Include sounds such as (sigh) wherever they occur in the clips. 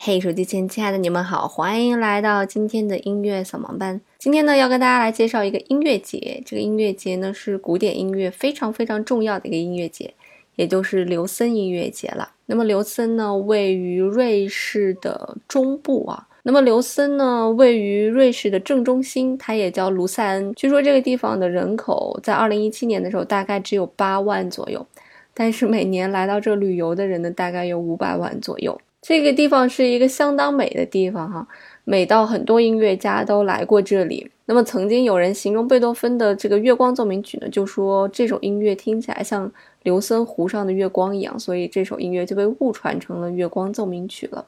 嘿，手机前亲爱的你们好，欢迎来到今天的音乐扫盲班。今天呢，要跟大家来介绍一个音乐节。这个音乐节呢，是古典音乐非常非常重要的一个音乐节，也就是刘森音乐节了。那么刘森呢，位于瑞士的中部啊。那么刘森呢，位于瑞士的正中心，它也叫卢塞恩。据说这个地方的人口在二零一七年的时候大概只有八万左右，但是每年来到这旅游的人呢，大概有五百万左右。这个地方是一个相当美的地方哈，美到很多音乐家都来过这里。那么曾经有人形容贝多芬的这个《月光奏鸣曲》呢，就说这首音乐听起来像琉森湖上的月光一样，所以这首音乐就被误传成了《月光奏鸣曲》了，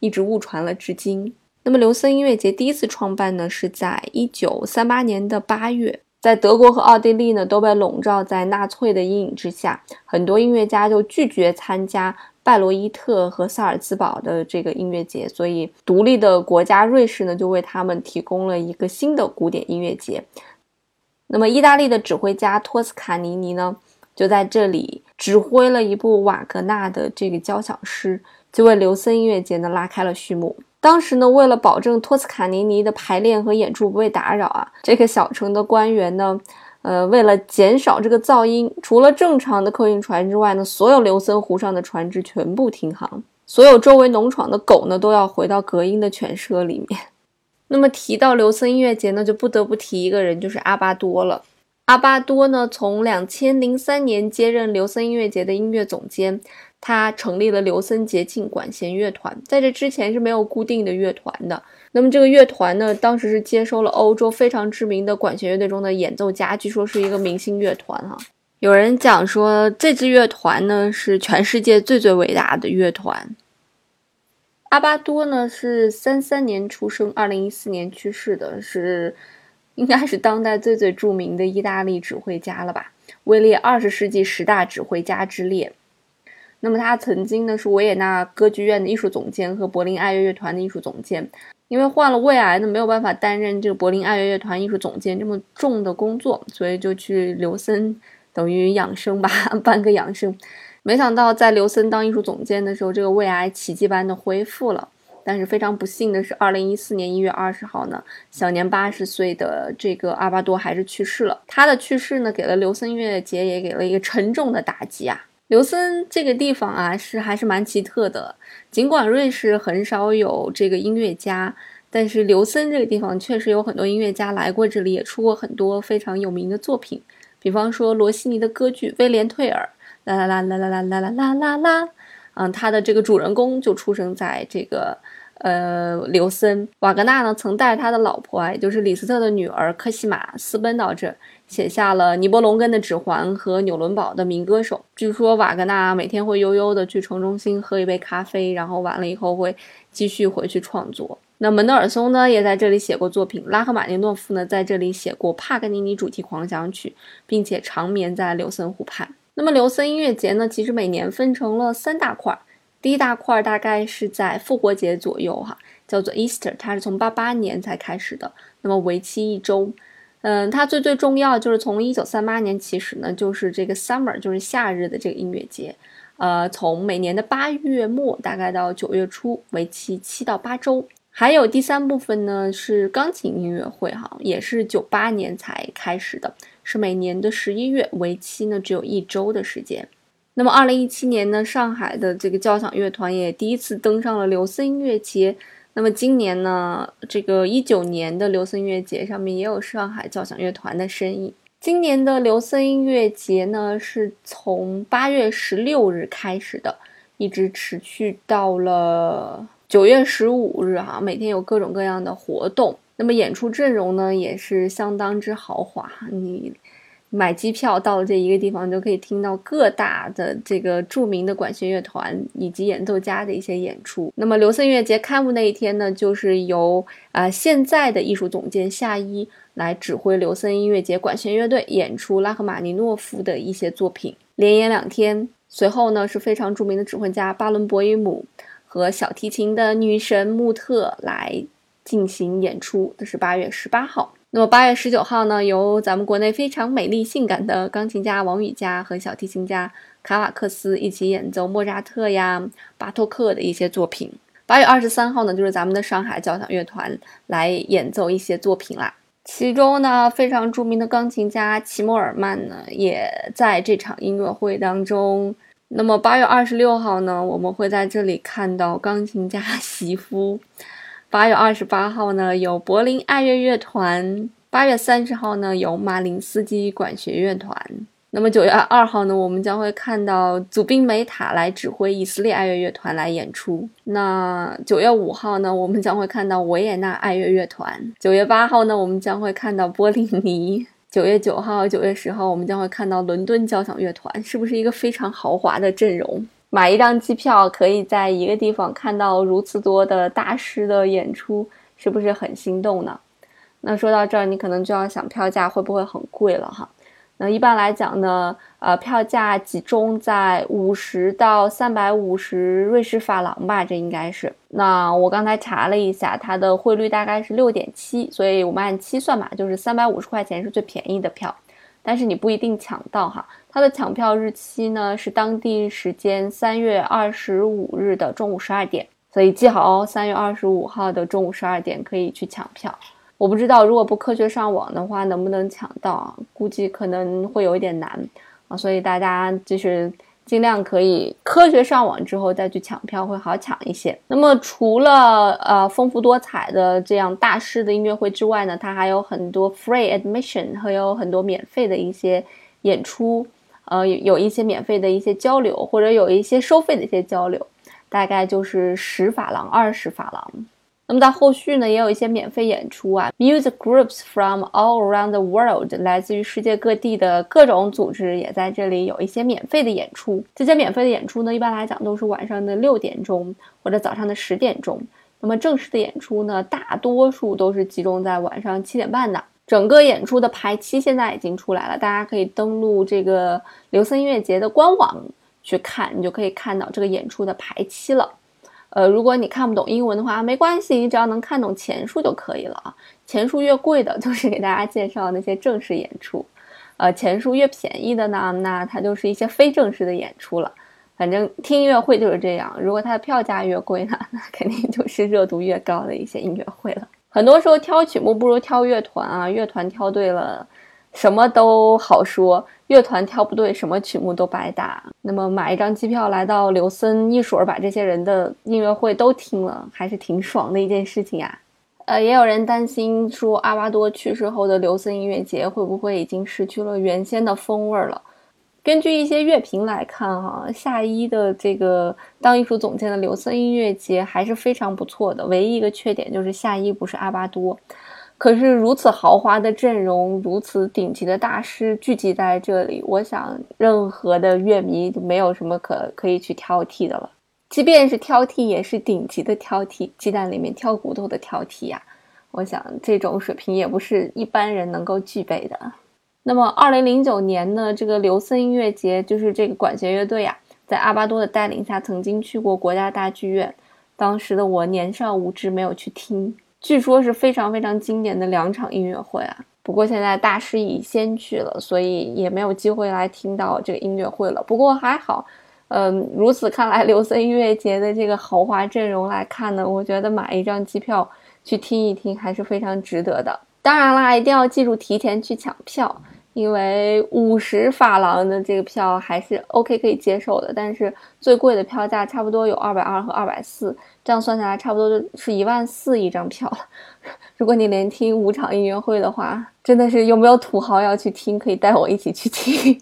一直误传了至今。那么琉森音乐节第一次创办呢，是在一九三八年的八月，在德国和奥地利呢都被笼罩在纳粹的阴影之下，很多音乐家就拒绝参加。拜罗伊特和萨尔茨堡的这个音乐节，所以独立的国家瑞士呢，就为他们提供了一个新的古典音乐节。那么，意大利的指挥家托斯卡尼尼呢，就在这里指挥了一部瓦格纳的这个交响诗，就为琉森音乐节呢拉开了序幕。当时呢，为了保证托斯卡尼尼的排练和演出不被打扰啊，这个小城的官员呢。呃，为了减少这个噪音，除了正常的客运船之外呢，所有琉森湖上的船只全部停航，所有周围农场的狗呢都要回到隔音的犬舍里面。(laughs) 那么提到琉森音乐节呢，就不得不提一个人，就是阿巴多了。阿巴多呢，从两千零三年接任琉森音乐节的音乐总监。他成立了刘森节庆管弦乐团，在这之前是没有固定的乐团的。那么这个乐团呢，当时是接收了欧洲非常知名的管弦乐队中的演奏家，据说是一个明星乐团哈。有人讲说，这支乐团呢是全世界最最伟大的乐团。阿巴多呢是三三年出生，二零一四年去世的，是应该是当代最最著名的意大利指挥家了吧？位列二十世纪十大指挥家之列。那么他曾经呢是维也纳歌剧院的艺术总监和柏林爱乐乐团的艺术总监，因为患了胃癌呢没有办法担任这个柏林爱乐乐团艺术总监这么重的工作，所以就去留森等于养生吧，(laughs) 半个养生。没想到在留森当艺术总监的时候，这个胃癌奇迹般的恢复了。但是非常不幸的是，二零一四年一月二十号呢，享年八十岁的这个阿巴多还是去世了。他的去世呢，给了留森音乐节也给了一个沉重的打击啊。刘森这个地方啊，是还是蛮奇特的。尽管瑞士很少有这个音乐家，但是刘森这个地方确实有很多音乐家来过这里，也出过很多非常有名的作品。比方说罗西尼的歌剧《威廉退尔》，啦啦啦啦啦啦啦啦啦啦啦，嗯，他的这个主人公就出生在这个呃刘森。瓦格纳呢，曾带他的老婆啊，也就是李斯特的女儿科西玛私奔到这。写下了《尼伯龙根的指环》和《纽伦堡的民歌手》。据说瓦格纳每天会悠悠地去城中心喝一杯咖啡，然后完了以后会继续回去创作。那门德尔松呢，也在这里写过作品。拉赫玛尼诺夫呢，在这里写过《帕格尼尼主题狂想曲》，并且长眠在琉森湖畔。那么琉森音乐节呢，其实每年分成了三大块儿。第一大块儿大概是在复活节左右，哈，叫做 Easter，它是从八八年才开始的，那么为期一周。嗯，它最最重要就是从一九三八年起始呢，就是这个 summer，就是夏日的这个音乐节，呃，从每年的八月末大概到九月初，为期七到八周。还有第三部分呢是钢琴音乐会，哈，也是九八年才开始的，是每年的十一月，为期呢只有一周的时间。那么二零一七年呢，上海的这个交响乐团也第一次登上了琉森音乐节。那么今年呢，这个一九年的刘森音乐节上面也有上海交响乐团的身影。今年的刘森音乐节呢，是从八月十六日开始的，一直持续到了九月十五日哈，每天有各种各样的活动。那么演出阵容呢，也是相当之豪华，你。买机票到了这一个地方，就可以听到各大的这个著名的管弦乐团以及演奏家的一些演出。那么，刘森音乐节开幕那一天呢，就是由啊现在的艺术总监夏一来指挥刘森音乐节管弦乐队演出拉赫玛尼诺夫的一些作品，连演两天。随后呢，是非常著名的指挥家巴伦博伊姆和小提琴的女神穆特来进行演出。这是八月十八号。那么八月十九号呢，由咱们国内非常美丽性感的钢琴家王羽佳和小提琴家卡瓦克斯一起演奏莫扎特呀、巴托克的一些作品。八月二十三号呢，就是咱们的上海交响乐团来演奏一些作品啦。其中呢，非常著名的钢琴家齐默尔曼呢，也在这场音乐会当中。那么八月二十六号呢，我们会在这里看到钢琴家 (laughs) 席夫。八月二十八号呢，有柏林爱乐乐团；八月三十号呢，有马林斯基管弦乐团。那么九月二号呢，我们将会看到祖宾梅塔来指挥以色列爱乐乐团来演出。那九月五号呢，我们将会看到维也纳爱乐乐团。九月八号呢，我们将会看到波利尼。九月九号、九月十号，我们将会看到伦敦交响乐团，是不是一个非常豪华的阵容？买一张机票，可以在一个地方看到如此多的大师的演出，是不是很心动呢？那说到这儿，你可能就要想票价会不会很贵了哈？那一般来讲呢，呃，票价集中在五十到三百五十瑞士法郎吧，这应该是。那我刚才查了一下，它的汇率大概是六点七，所以我们按七算嘛，就是三百五十块钱是最便宜的票。但是你不一定抢到哈，它的抢票日期呢是当地时间三月二十五日的中午十二点，所以记好哦，三月二十五号的中午十二点可以去抢票。我不知道如果不科学上网的话能不能抢到啊，估计可能会有一点难啊，所以大家就是。尽量可以科学上网之后再去抢票会好抢一些。那么除了呃丰富多彩的这样大师的音乐会之外呢，它还有很多 free admission 和有很多免费的一些演出，呃有一些免费的一些交流，或者有一些收费的一些交流，大概就是十法郎、二十法郎。那么到后续呢，也有一些免费演出啊，music groups from all around the world，来自于世界各地的各种组织也在这里有一些免费的演出。这些免费的演出呢，一般来讲都是晚上的六点钟或者早上的十点钟。那么正式的演出呢，大多数都是集中在晚上七点半的。整个演出的排期现在已经出来了，大家可以登录这个刘森音乐节的官网去看，你就可以看到这个演出的排期了。呃，如果你看不懂英文的话，没关系，你只要能看懂钱数就可以了啊。钱数越贵的，就是给大家介绍那些正式演出；呃，钱数越便宜的呢，那它就是一些非正式的演出了。反正听音乐会就是这样，如果它的票价越贵呢，那肯定就是热度越高的一些音乐会了。很多时候挑曲目不如挑乐团啊，乐团挑对了。什么都好说，乐团挑不对，什么曲目都白搭。那么买一张机票来到刘森，一水儿把这些人的音乐会都听了，还是挺爽的一件事情呀。呃，也有人担心说，阿巴多去世后的刘森音乐节会不会已经失去了原先的风味了？根据一些乐评来看，哈，夏一的这个当艺术总监的刘森音乐节还是非常不错的，唯一一个缺点就是夏一不是阿巴多。可是如此豪华的阵容，如此顶级的大师聚集在这里，我想任何的乐迷就没有什么可可以去挑剔的了。即便是挑剔，也是顶级的挑剔，鸡蛋里面挑骨头的挑剔呀。我想这种水平也不是一般人能够具备的。那么，二零零九年呢，这个刘森音乐节就是这个管弦乐队呀，在阿巴多的带领下，曾经去过国家大剧院。当时的我年少无知，没有去听。据说是非常非常经典的两场音乐会啊，不过现在大师已先去了，所以也没有机会来听到这个音乐会了。不过还好，嗯，如此看来，刘森音乐节的这个豪华阵容来看呢，我觉得买一张机票去听一听还是非常值得的。当然啦，一定要记住提前去抢票。因为五十法郎的这个票还是 OK 可以接受的，但是最贵的票价差不多有二百二和二百四，这样算下来差不多就是一万四一张票了。(laughs) 如果你连听五场音乐会的话，真的是有没有土豪要去听，可以带我一起去听。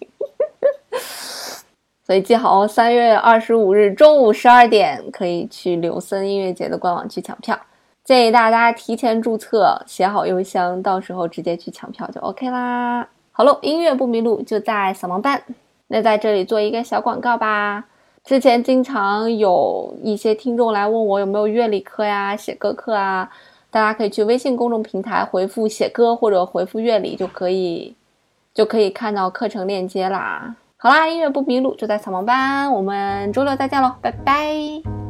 (laughs) 所以记好哦，三月二十五日中午十二点可以去柳森音乐节的官网去抢票，建议大家提前注册，写好邮箱，到时候直接去抢票就 OK 啦。好喽，音乐不迷路就在扫盲班。那在这里做一个小广告吧。之前经常有一些听众来问我有没有乐理课呀、写歌课啊，大家可以去微信公众平台回复“写歌”或者回复“乐理”就可以，就可以看到课程链接啦。好啦，音乐不迷路就在扫盲班，我们周六再见喽，拜拜。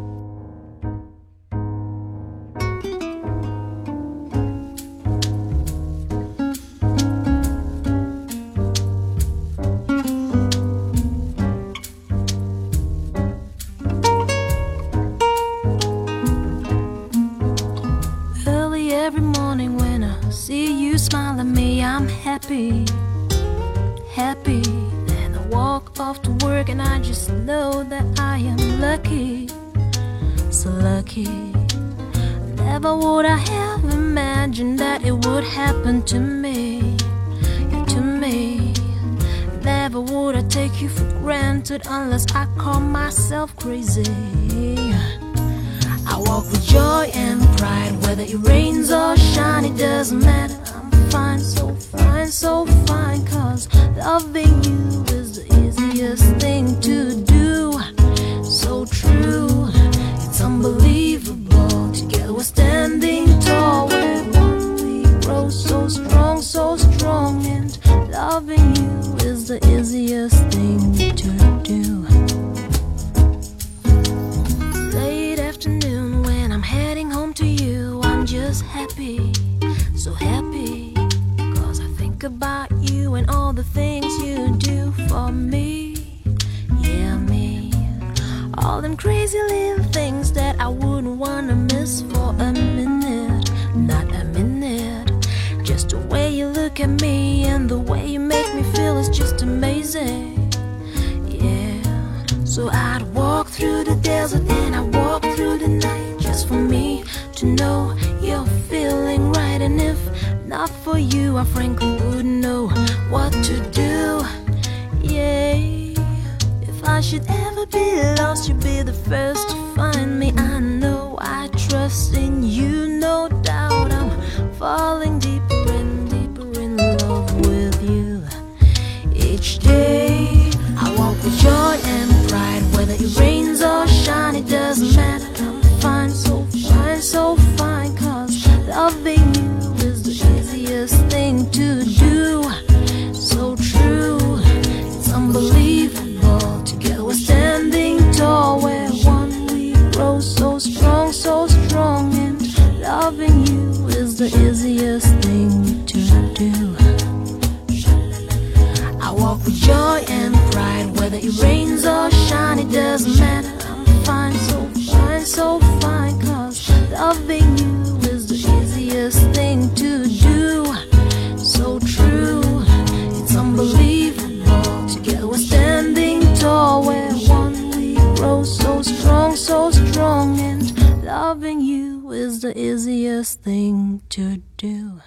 Happy, happy. I walk off to work and I just know that I am lucky, so lucky. Never would I have imagined that it would happen to me, yeah, to me. Never would I take you for granted unless I call myself crazy. I walk with joy and pride, whether it rains or shine, it doesn't matter. Fine, so fine, so fine. Cause loving you is the easiest thing to do. So true, it's unbelievable. Things that I wouldn't wanna miss for a minute. Not a minute. Just the way you look at me and the way you make me feel is just amazing. Yeah. So I'd walk through the desert and I'd walk through the night just for me to know you're feeling right. And if not for you, I frankly wouldn't know what to do. Yeah, if I should ever lost, you'd be the first to find me. I know I trust in you, no doubt. I'm falling rains or shine, it doesn't matter. I'm fine, so fine, so fine, cause loving you is the easiest thing to do. So true, it's unbelievable. Together we're standing tall, we're one. We grow so strong, so strong, and loving you is the easiest thing to do.